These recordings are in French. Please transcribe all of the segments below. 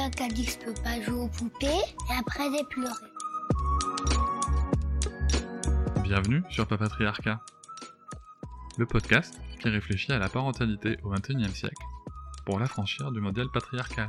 Quelqu'un qui a pas jouer aux poupées et après j'ai pleuré. Bienvenue sur Papatriarcat, le podcast qui réfléchit à la parentalité au XXIe siècle pour l'affranchir du modèle patriarcal.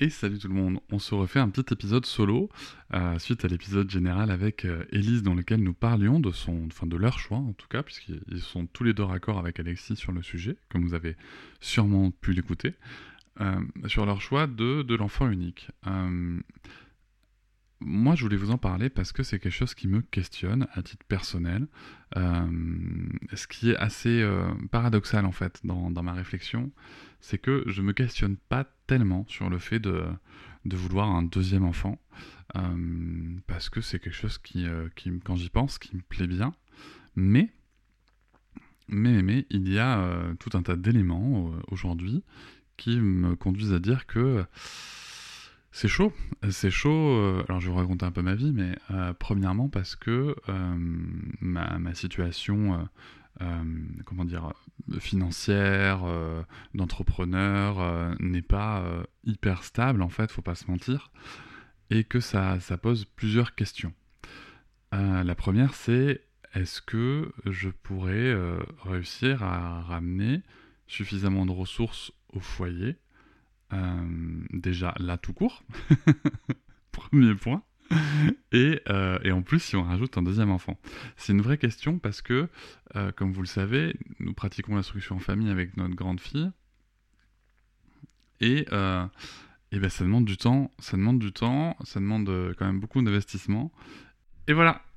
Et salut tout le monde, on se refait un petit épisode solo euh, suite à l'épisode général avec euh, Elise dans lequel nous parlions de son, enfin de leur choix en tout cas, puisqu'ils sont tous les deux raccords avec Alexis sur le sujet, comme vous avez sûrement pu l'écouter, euh, sur leur choix de, de l'enfant unique. Moi, je voulais vous en parler parce que c'est quelque chose qui me questionne à titre personnel, ce qui est assez paradoxal en fait dans, ma réflexion c'est que je me questionne pas tellement sur le fait de, vouloir un deuxième enfant, euh, parce que c'est quelque chose qui, euh, qui quand j'y pense, qui me plaît bien, mais, mais, mais il y a euh, tout un tas d'éléments aujourd'hui qui me conduisent à dire que c'est chaud, c'est chaud. alors je vais vous raconter un peu ma vie, mais premièrement parce que ma, ma, situation euh, comment dire, financière, euh, d'entrepreneur, euh, n'est pas hyper stable, en fait, faut pas se mentir, et que ça, ça pose plusieurs questions. la première, c'est est-ce que je pourrais réussir à ramener suffisamment de ressources au foyer Déjà là tout court, premier point. Euh, et, en plus, si on rajoute un deuxième enfant. C'est une vraie question parce que, euh, comme vous le savez, nous pratiquons l'instruction en famille avec notre grande fille. Et, euh, et ben, ça demande du temps, ça demande du temps, ça demande quand même beaucoup d'investissement. Et voilà,